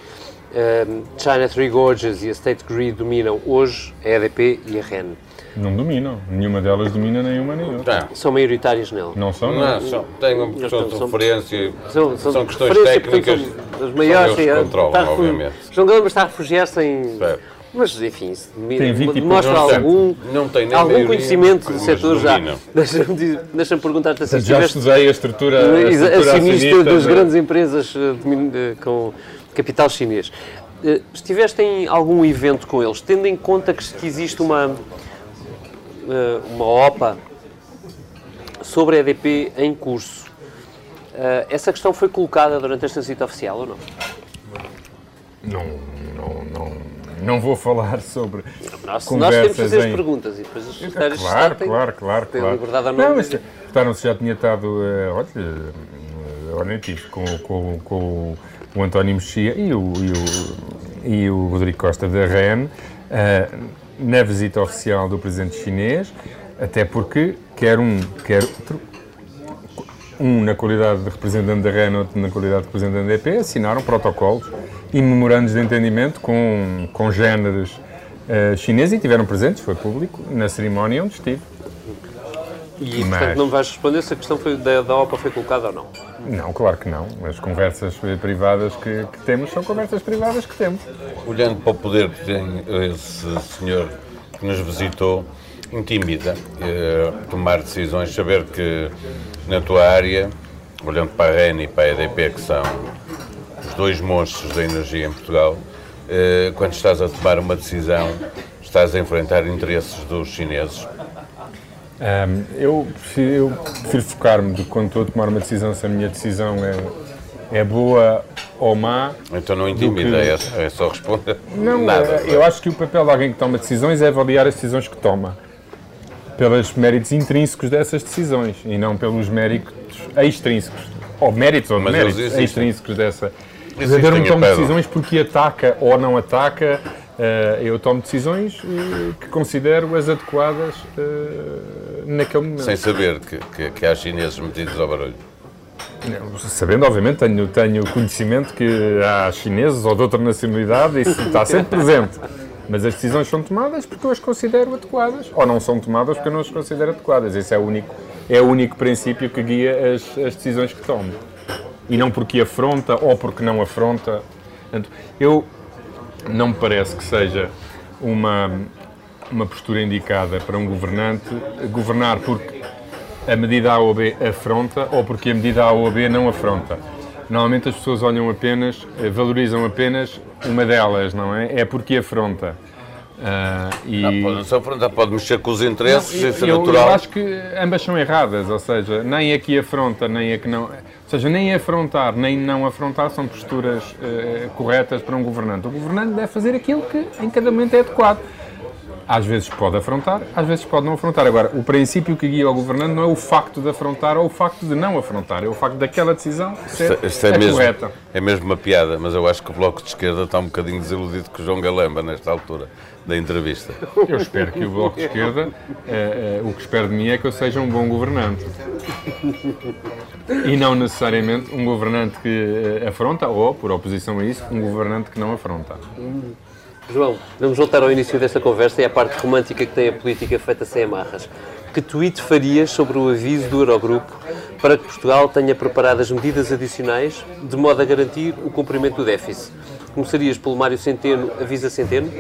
Eh, China Three Gorges e a State Grid dominam hoje a EDP e a REN. Não dominam. Nenhuma delas domina nenhuma nem outra. Não, São maioritárias nele. Não são, não. não, só, tem uma questão de são- referência, São, são, questões referência, portanto, técnicas, são as maiores. são eles que sim, controlam, obviamente. João Galamba está a refugiar-se em. Certo. Mas, enfim, isso Tem 20 demonstra poucos algum, Não tem nem algum conhecimento do setor já. Deixa-me deixa-me perguntar-te assim: Já estudei a estrutura, a estrutura acionista das da- grandes empresas eh, com capital chinês. Eh, Estiveste em algum evento com eles, tendo em conta que que existe uma, eh, uma OPA sobre a EDP em curso. essa questão foi colocada durante esta visita oficial ou não? Não, não, não, não vou falar sobre Nós, nós temos que fazer as em- perguntas e depois os secretários Claro, Estado têm- claro, claro, têm claro. liberdade ou não, não. mas já tinha estado, eh, olha, eh, olha, tive com, com, com o António Mexia e o, e o, e o Rodrigo Costa da REN eh, na visita oficial do presidente chinês, até porque quer um, quer outro, um na qualidade de representante da REN, outro na qualidade de representante da EP, assinaram protocolos e memorandos de entendimento com, com géneros eh, chineses e tiveram presentes, foi público, na cerimónia onde estive. E, Mas... portanto, não me vais responder se a questão foi, da, da OPA foi colocada ou não? Não, claro que não. As conversas privadas que, que, temos são conversas privadas que temos. Olhando para o poder que tem esse senhor que nos visitou, intimida eh, tomar decisões, saber que na tua área, olhando para a REN e para a EDP, que são os dois monstros da energia em Portugal, eh, quando estás a tomar uma decisão, estás a enfrentar interesses dos chineses? Um, eu, prefiro, eu prefiro focar-me de quando estou a tomar uma decisão, se a minha decisão é, é boa ou má. Então não intimida, que... é, é, só responder. Não, nada. eu acho que o papel de alguém que toma decisões é avaliar as decisões que toma pelos méritos intrínsecos dessas decisões e não pelos méritos extrínsecos. Ou méritos ou méritos extrínsecos dessa. O governo toma decisões porque ataca ou não ataca Uh, eu tomo decisões uh, que considero as adequadas uh, naquele momento. Sem saber que, que, que há chineses metidos ao barulho? Não, sabendo, obviamente, tenho, tenho conhecimento que há chineses ou de outra nacionalidade, isso está sempre presente. Mas as decisões são tomadas porque eu as considero adequadas, ou não são tomadas porque eu não as considero adequadas. Esse é o único, é o único princípio que guia as, as decisões que tomo. E não porque afronta ou porque não afronta. Eu não me parece que seja uma, uma postura indicada para um governante governar porque a medida A ou B afronta ou porque a medida A ou B não afronta. Normalmente as pessoas olham apenas, eh, valorizam apenas uma delas, não é? É porque afronta. Uh, e... não, pode, só afrontar, pode mexer com os interesses, não, eu, isso é eu, natural. Eu acho que ambas são erradas, ou seja, nem a que afronta, nem a que não. Ou seja, nem afrontar, nem não afrontar são posturas uh, corretas para um governante. O governante deve fazer aquilo que em cada momento é adequado. Às vezes pode afrontar, às vezes pode não afrontar. Agora, o princípio que guia o governante não é o facto de afrontar ou o facto de não afrontar, é o facto daquela decisão ser isto, isto é, é mesmo, correta. É mesmo uma piada, mas eu acho que o Bloco de Esquerda está um bocadinho desiludido com o João Galamba nesta altura da entrevista. Eu espero que o Bloco de Esquerda, é, é, o que espero de mim é que eu seja um bom governante. E não necessariamente um governante que eh, afronta, ou, por oposição a isso, um governante que não afronta. João, vamos voltar ao início desta conversa e à parte romântica que tem a política feita sem amarras. Que tweet farias sobre o aviso do Eurogrupo para que Portugal tenha preparado as medidas adicionais de modo a garantir o cumprimento do déficit? Começarias pelo Mário Centeno, avisa Centeno?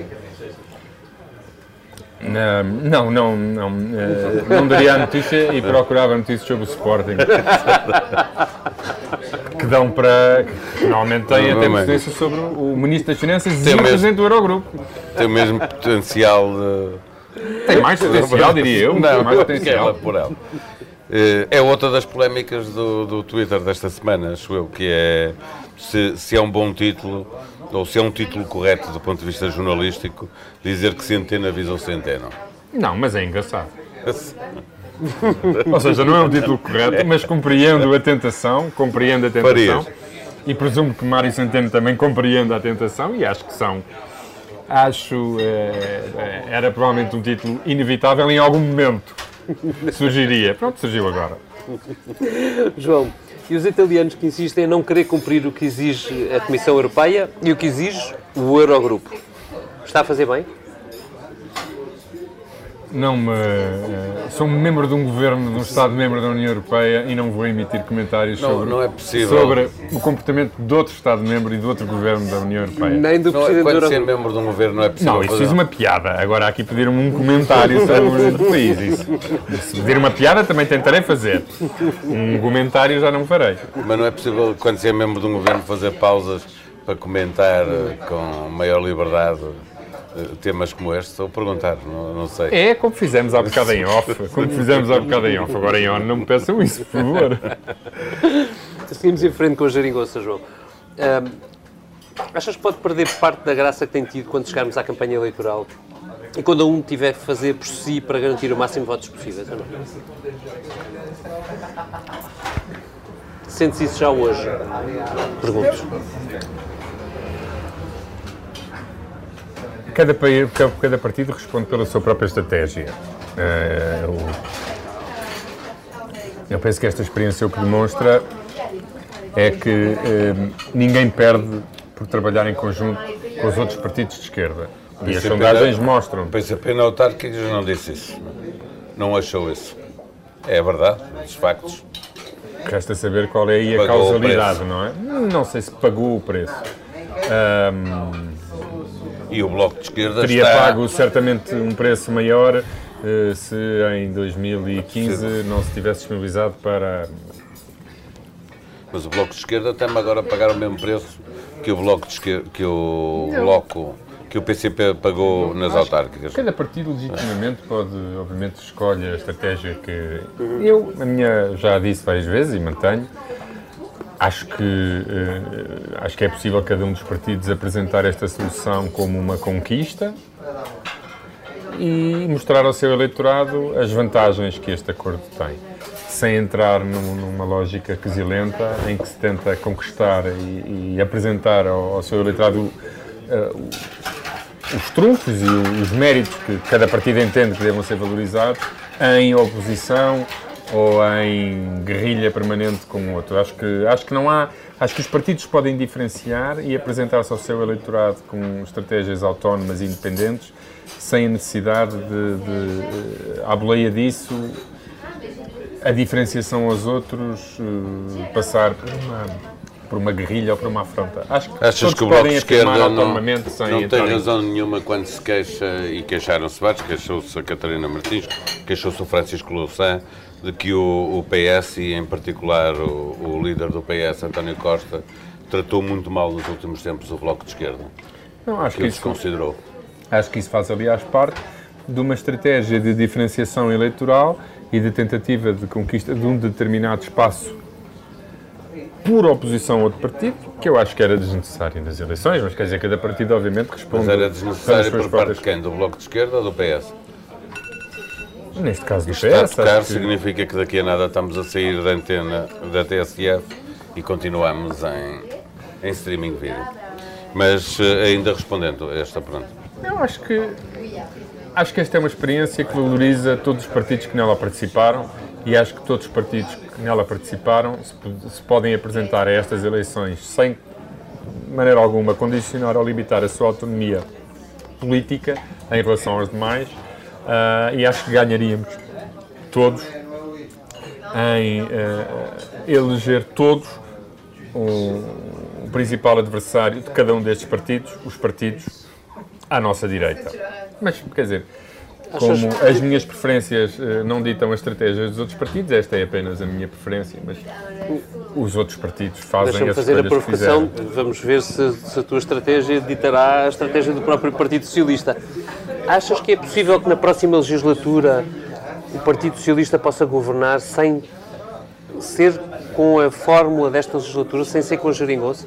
Não, não, não. Eh, não daria a notícia e procurava notícias sobre o Sporting. que dão para. que normalmente têm até notícias sobre o Ministro das Finanças e o Presidente do Eurogrupo. Tem o mesmo potencial de. Tem mais potencial, diria eu. Não, mais potencial. por ela. Eh, é outra das polémicas do, do Twitter desta semana, acho eu, que é se, se é um bom título ou se é um título correto do ponto de vista jornalístico, dizer que Centeno avisou Centeno. Não, mas é engraçado. Ou seja, não é um título correto, mas compreendo a tentação, compreendo a tentação. Farias. E presumo que Mário Centeno também compreende a tentação e acho que são. Acho é, era provavelmente um título inevitável em algum momento. Surgiria. Pronto, surgiu agora. João, e os italianos que insistem em não querer cumprir o que exige a Comissão Europeia e o que exige o Eurogrupo. Está a fazer bem? Não me. Eh, sou membro de um governo, de um Estado-membro da União Europeia e não vou emitir comentários não, sobre, não é possível. sobre o comportamento de outro Estado-membro e de outro governo da União Europeia. Nem do não, Presidente quando do ser membro de um governo não é possível. Não, isso fiz uma piada. Agora aqui pediram-me um comentário sobre o país. Isso. Se pedir uma piada também tentarei fazer. Um comentário já não farei. Mas não é possível, quando ser membro de um governo, fazer pausas para comentar eh, com maior liberdade temas como este, estou a perguntar, não, não, sei. É como fizemos há bocado em off, como fizemos há bocado em off, agora em on, não me peçam isso, por favor. Seguimos em frente com a geringonça, João. Um, achas que pode perder parte da graça que tem tido quando chegarmos à campanha eleitoral e quando um tiver que fazer por si para garantir o máximo de votos possíveis, ou não? Sentes isso já hoje? Pergunto. Cada, cada partido responde pela sua própria estratégia. Eh, eu penso que esta experiência o que demonstra é que eh, ninguém perde por trabalhar em conjunto com os outros partidos de esquerda. E as sondagens mostram. Pensa pena autárquicos não disse isso. Não achou isso. É verdade, os factos. Resta saber qual é aí a Pagou causalidade, não é? Não sei se pagou o preço. Ahm, E o Bloco de Esquerda teria está... pago certamente um preço maior eh, se em 2015 não se tivesse disponibilizado para. Mas o Bloco de Esquerda está-me agora a pagar o mesmo preço que o Bloco de Esquerda, que o Bloco, que o PCP pagou nas autárquicas. Cada partido legitimamente pode, obviamente, escolhe a estratégia que. Eu, a minha, já disse várias vezes e mantenho. Acho que, eh, acho que é possível cada um dos partidos apresentar esta solução como uma conquista e mostrar ao seu eleitorado as vantagens que este acordo tem, sem entrar num- numa lógica quesilenta em que se tenta conquistar e, e apresentar ao, ao seu eleitorado o- os trunfos e os méritos que cada partido entende que devam ser valorizados em oposição ou em guerrilha permanente com o outro. Acho que, acho que não há. Acho que os partidos podem diferenciar e apresentar-se ao seu eleitorado com estratégias autónomas e independentes, sem a necessidade de, de eh, à boleia disso, a diferenciação aos outros eh, passar por uma, por uma guerrilha ou por uma afronta. Acho que Achas que o Bloco de Esquerda não, não tem em- razão nenhuma quando se queixa, e queixaram-se vários, queixou-se a Catarina Martins, queixou-se o Francisco Louçã, de que o, o PS, e em particular o, o líder do PS, António Costa, tratou muito mal nos últimos tempos o Bloco de Esquerda, Não, acho que que isso desconsiderou. Acho que isso faz, aliás, parte de uma estratégia de diferenciação eleitoral e de tentativa de conquista de um determinado espaço por oposição a outro partido, que eu acho que era desnecessário nas eleições, mas quer dizer, cada partido, obviamente, responde Mas era desnecessário por parte de quem? Do Bloco de Esquerda ou do PS? Neste caso do PS, Está a tocar que- significa que daqui a nada estamos a sair da antena da TSF e continuamos em, em streaming vídeo. Mas eh, ainda respondendo a esta pergunta. Eu acho que acho que esta é uma experiência que valoriza todos os partidos que nela participaram e acho que todos os partidos que nela participaram se, se podem apresentar a estas eleições sem de maneira alguma condicionar ou limitar a sua autonomia política em relação aos demais e acho que ganharíamos todos em ah, eleger todos um, o principal adversário de cada um destes partidos, os partidos à nossa direita. Mas, quer dizer, como as minhas preferências eh, não ditam as estratégias dos outros partidos, esta é apenas a minha preferência, mas os outros partidos fazem Deixa-me fazer a provocação. Vamos ver se, se a tua estratégia ditará a estratégia do próprio Partido Socialista. Achas que é possível que na próxima legislatura o Partido Socialista possa governar sem ser com a fórmula desta legislatura, sem ser com a geringonça?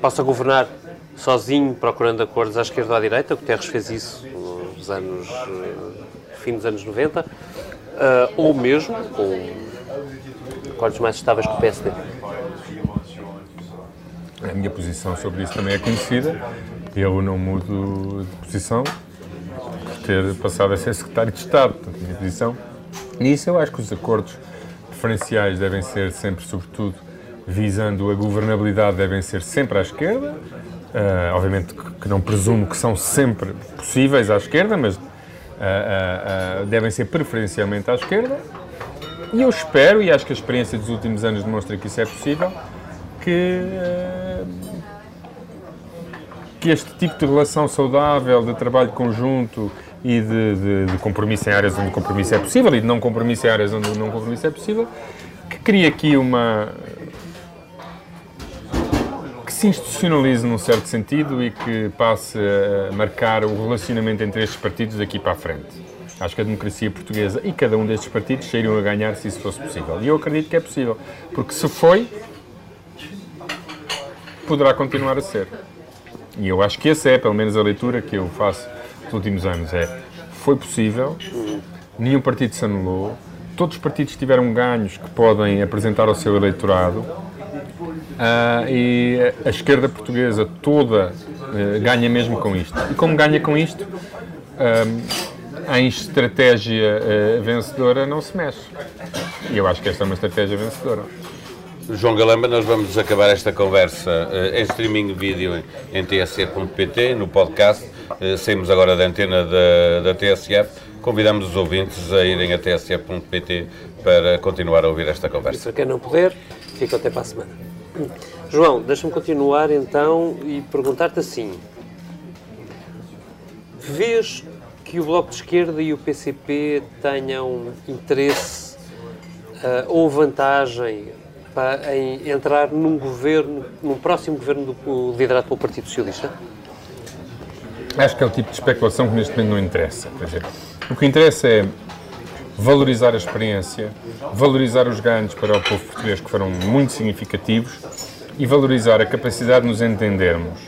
Possa governar sozinho, procurando acordos à esquerda ou à direita? O Guterres fez isso nos anos, eh, fim dos anos 90. ah, ou mesmo com acordos mais estáveis com o PSD. A minha posição sobre isso também é conhecida. Eu não mudo de posição por ter passado a ser secretário de Estado. Portanto, minha posição nisso eu acho que os acordos preferenciais devem ser sempre, sobretudo, visando a governabilidade, devem ser sempre à esquerda. Ah, obviamente que não presumo que são sempre possíveis à esquerda, mas ah, ah, devem ser preferencialmente à esquerda. E eu espero, e acho que a experiência dos últimos anos demonstra que isso é possível, que, que este tipo de relação saudável, de trabalho conjunto e de, de- de compromisso em áreas onde o compromisso é possível e de não compromisso em áreas onde o não compromisso é possível, que crie aqui uma. que se institucionalize num certo sentido e que passe a marcar o relacionamento entre estes partidos daqui para a frente. Acho que a democracia portuguesa e cada um destes partidos sairiam a ganhar se isso fosse possível. E eu acredito que é possível, porque se foi, poderá continuar a ser. E eu acho que essa é, pelo menos, a leitura que eu faço nos últimos anos. É, foi possível, nenhum partido se anulou, todos os partidos tiveram ganhos que podem apresentar ao seu eleitorado ah, e a esquerda portuguesa toda eh, ganha mesmo com isto. E como ganha com isto, ah, em estratégia vencedora não se mexe. E eu acho que esta é uma estratégia vencedora. João Galamba, nós vamos acabar esta conversa eh, em streaming vídeo em, tsc.pt, no podcast. Eh, saímos agora da antena da, da TSF convidamos os ouvintes a irem a tsf.pt para continuar a ouvir esta conversa. Para quem não puder, fica até para a semana. João, deixa-me continuar então e perguntar-te assim. Vês que o Bloco de Esquerda e o PCP tenham interesse uh, ou vantagem para, em entrar num governo, num próximo governo do, liderado pelo Partido Socialista? Acho que é o tipo de especulação que neste momento não interessa. Quer dizer, o que interessa é valorizar a experiência, valorizar os ganhos para o povo português que foram muito significativos e valorizar a capacidade de nos entendermos.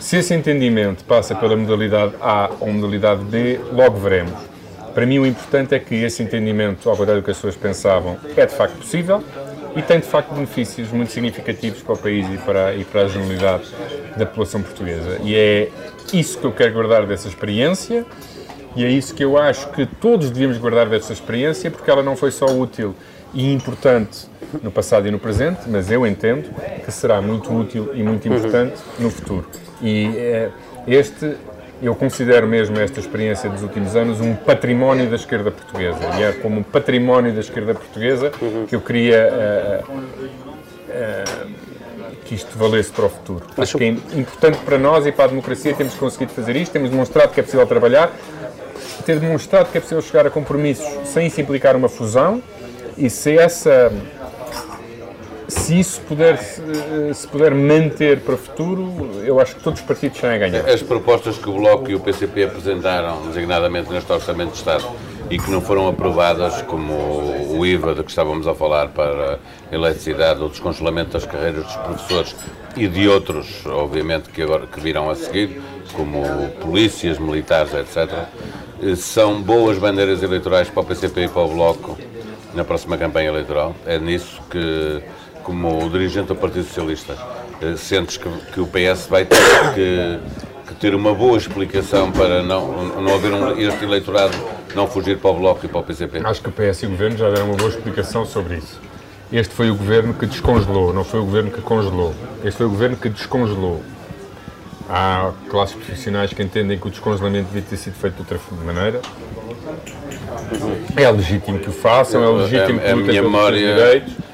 Se esse entendimento passa pela modalidade A ou modalidade B, logo veremos. Para mim, o importante é que esse entendimento, ao contrário do que as pessoas pensavam, é de facto possível e tem de facto benefícios muito significativos para o país e para, e para a generalidade da população portuguesa. E é isso que eu quero guardar dessa experiência e é isso que eu acho que todos devíamos guardar dessa experiência, porque ela não foi só útil e importante no passado e no presente, mas eu entendo que será muito útil e muito importante no futuro. E é, este, eu considero mesmo esta experiência dos últimos anos um património da esquerda portuguesa. E é como um património da esquerda portuguesa que eu queria uh, uh, que isto valesse para o futuro. Acho que é importante para nós e para a democracia temos conseguido fazer isto, temos demonstrado que é possível trabalhar, ter demonstrado que é possível chegar a compromissos sem isso implicar uma fusão e se essa se isso puder, se puder manter para o futuro, eu acho que todos os partidos saem a ganhar. As propostas que o Bloco e o PCP apresentaram, designadamente neste Orçamento de Estado, e que não foram aprovadas, como o IVA de que estávamos a falar para a eletricidade, o descongelamento das carreiras dos professores e de outros, obviamente, que agora que virão a seguir, como polícias, militares, etc., são boas bandeiras eleitorais para o PCP e para o Bloco na próxima campanha eleitoral. É nisso que como dirigente do Partido Socialista, eh, sentes que, que o PS vai ter que, que, ter uma boa explicação para não, não haver um, este eleitorado não fugir para o Bloco e para o PCP? Acho que o PS e o Governo já deram uma boa explicação sobre isso. Este foi o Governo que descongelou, não foi o Governo que congelou. Este foi o Governo que descongelou. Há classes profissionais que entendem que o descongelamento devia ter sido feito de outra maneira. É legítimo que o façam, é legítimo que lutem pelos memória... direitos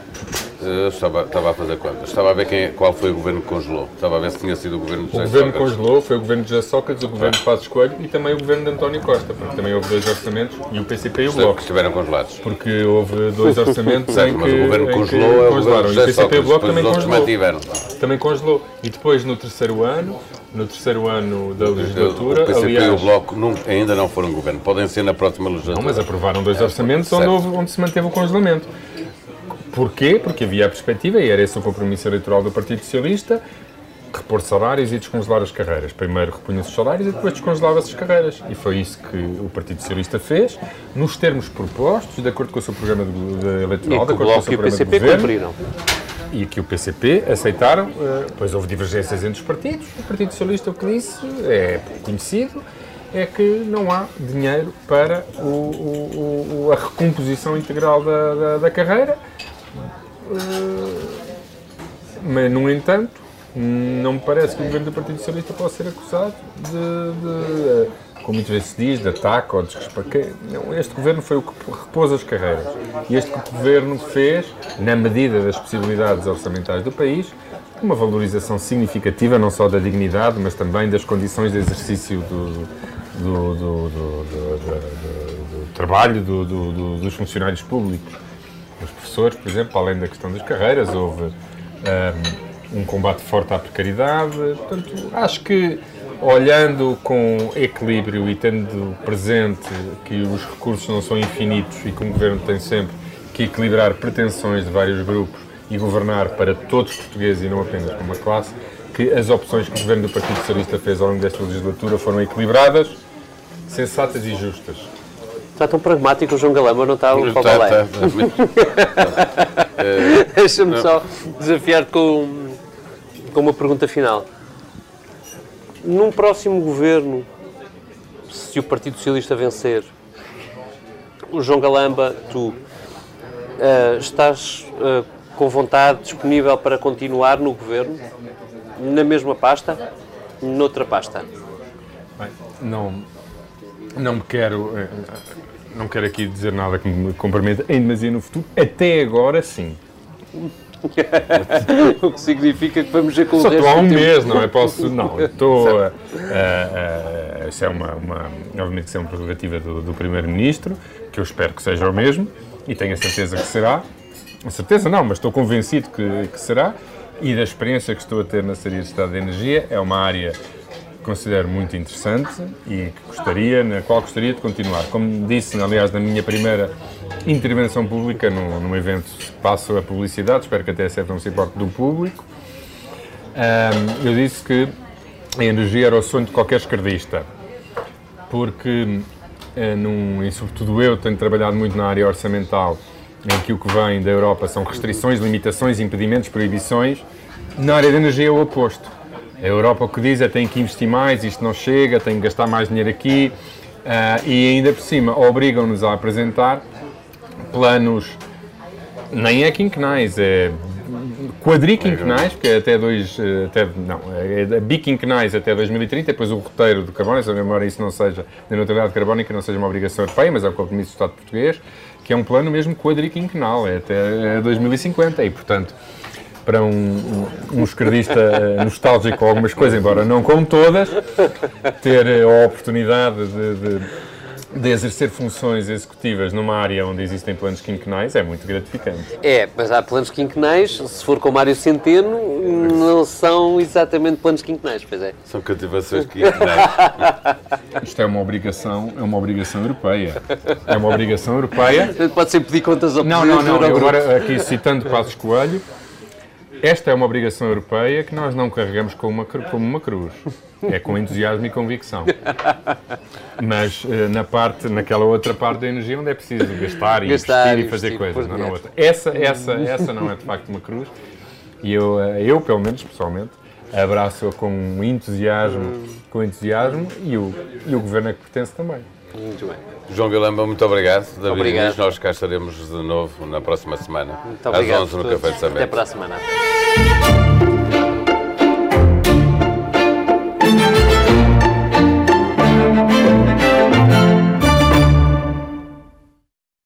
eu estava, estava a fazer contas. Estava a ver quem, é, qual foi o governo que congelou. Estava a ver se tinha sido o governo de José Sócrates. O governo que congelou foi o governo de José Sócrates, o governo de Passos Coelho e também o governo de António Costa, porque também houve dois orçamentos e o PCP e o Bloco. Que estiveram congelados. Porque houve dois orçamentos certo, em que, mas o governo congelou é o governo de José e o PCP e o Bloco também congelou. Mantiveram. Também congelou. E depois, no terceiro ano, no terceiro ano da legislatura. O PCP aliás, e o Bloco não, ainda não foram governo, podem ser na próxima legislatura. Não, mas aprovaram dois orçamentos onde, houve, onde se manteve o congelamento. Porquê? Porque havia a perspectiva, e era esse o compromisso eleitoral do Partido Socialista, repor salários e descongelar as carreiras. Primeiro repunha-se os salários e depois descongelava-se as carreiras. E foi isso que o Partido Socialista fez, nos termos propostos, de acordo com o seu programa de, de eleitoral, de acordo com o seu programa de governo. Cumpriram. E que o PCP aceitaram, depois eh, houve divergências entre os partidos. O Partido Socialista o que disse é conhecido, é que não há dinheiro para o, o, o, a recomposição integral da, da, da carreira mas, no entanto, não me parece que o governo do Partido Socialista possa ser acusado de, de como muitas vezes se diz, de ataque ou de Não, este governo foi o que repôs as carreiras. E este governo fez, na medida das possibilidades orçamentais do país, uma valorização significativa, não só da dignidade, mas também das condições de exercício do, do, do, do trabalho dos funcionários públicos dos professores, por exemplo, além da questão das carreiras, houve um, um combate forte à precariedade. Portanto, acho que olhando com equilíbrio e tendo presente que os recursos não são infinitos e que o governo tem sempre que equilibrar pretensões de vários grupos e governar para todos os portugueses e não apenas para uma classe, que as opções que o governo do Partido Socialista fez ao longo desta legislatura foram equilibradas, sensatas e justas. Está tão pragmático o João Galamba, não está o Paulo tá, tá. Deixa-me só desafiar-te com, com uma pergunta final. Num próximo governo, se o Partido Socialista vencer, o João Galamba, tu uh, estás uh, com vontade, disponível para continuar no governo, na mesma pasta, noutra pasta? Bem, não, não me quero, eh, não quero aqui dizer nada que me comprometa em demasia no futuro. Até agora, sim. o que significa que vamos ver com Só estou há um mês, não é? Posso, não, estou. a- a- Isso é uma, uma, obviamente, isso é uma prerrogativa do, do Primeiro-Ministro, que eu espero que seja o mesmo, e tenho a certeza que será. A certeza não, mas estou convencido que, que será. E da experiência que estou a ter na Secretaria de Estado de Energia, é uma área considero muito interessante e que gostaria, na qual gostaria de continuar. Como disse, aliás, na minha primeira intervenção pública, num, num evento passo a publicidade, espero que até a não se importe do público, Ahm, eu disse que a energia era o sonho de qualquer esquerdista, porque, eh, num, e sobretudo eu, tenho trabalhado muito na área orçamental, em que o que vem da Europa são restrições, limitações, impedimentos, proibições. Na área da energia é o oposto. A Europa o que diz é tem que investir mais, isto não chega, tem que gastar mais dinheiro aqui, ah, e ainda por cima obrigam-nos a apresentar planos nem é quinquenais, é quadriquinquenais, porque é até dois, eh, até, não, é biquinquenais até 2030, depois o roteiro do carbono, embora isso não seja, da neutralidade carbónica não seja uma obrigação europeia, mas é o compromisso do Estado português, que é um plano mesmo quadriquinquenal, é até 2050, e portanto, para um, um, um esquerdista nostálgico com algumas coisas, embora não com todas, ter a oportunidade de, de de exercer funções executivas numa área onde existem planos quinquenais é muito gratificante. É, mas há planos quinquenais, se for com Mário Centeno, não são exatamente planos quinquenais, pois é. São cativações quinquenais. Isto é uma obrigação, é uma obrigação europeia. É uma obrigação europeia. Portanto, pode sempre pedir contas ao Não, não, não. eu. Agora, aqui citando Passos Coelho, esta é uma obrigação europeia que nós não carregamos como uma, como uma cruz. É com entusiasmo e convicção. Mas eh, na parte, naquela outra parte da energia onde é preciso gastar e Gastar, investir e fazer investir, coisas, não na outra. Essa, essa, essa não é de facto uma cruz. E eu, eh, eu pelo menos, pessoalmente, abraço-a com entusiasmo, com entusiasmo e o, e o governo a que pertence também. Muito bem. João Vilamba, muito obrigado. David Obrigado. Nós cá estaremos de novo na próxima semana, Muito obrigado. às 11 no. Café de Até Sambete. para a semana. Thank you.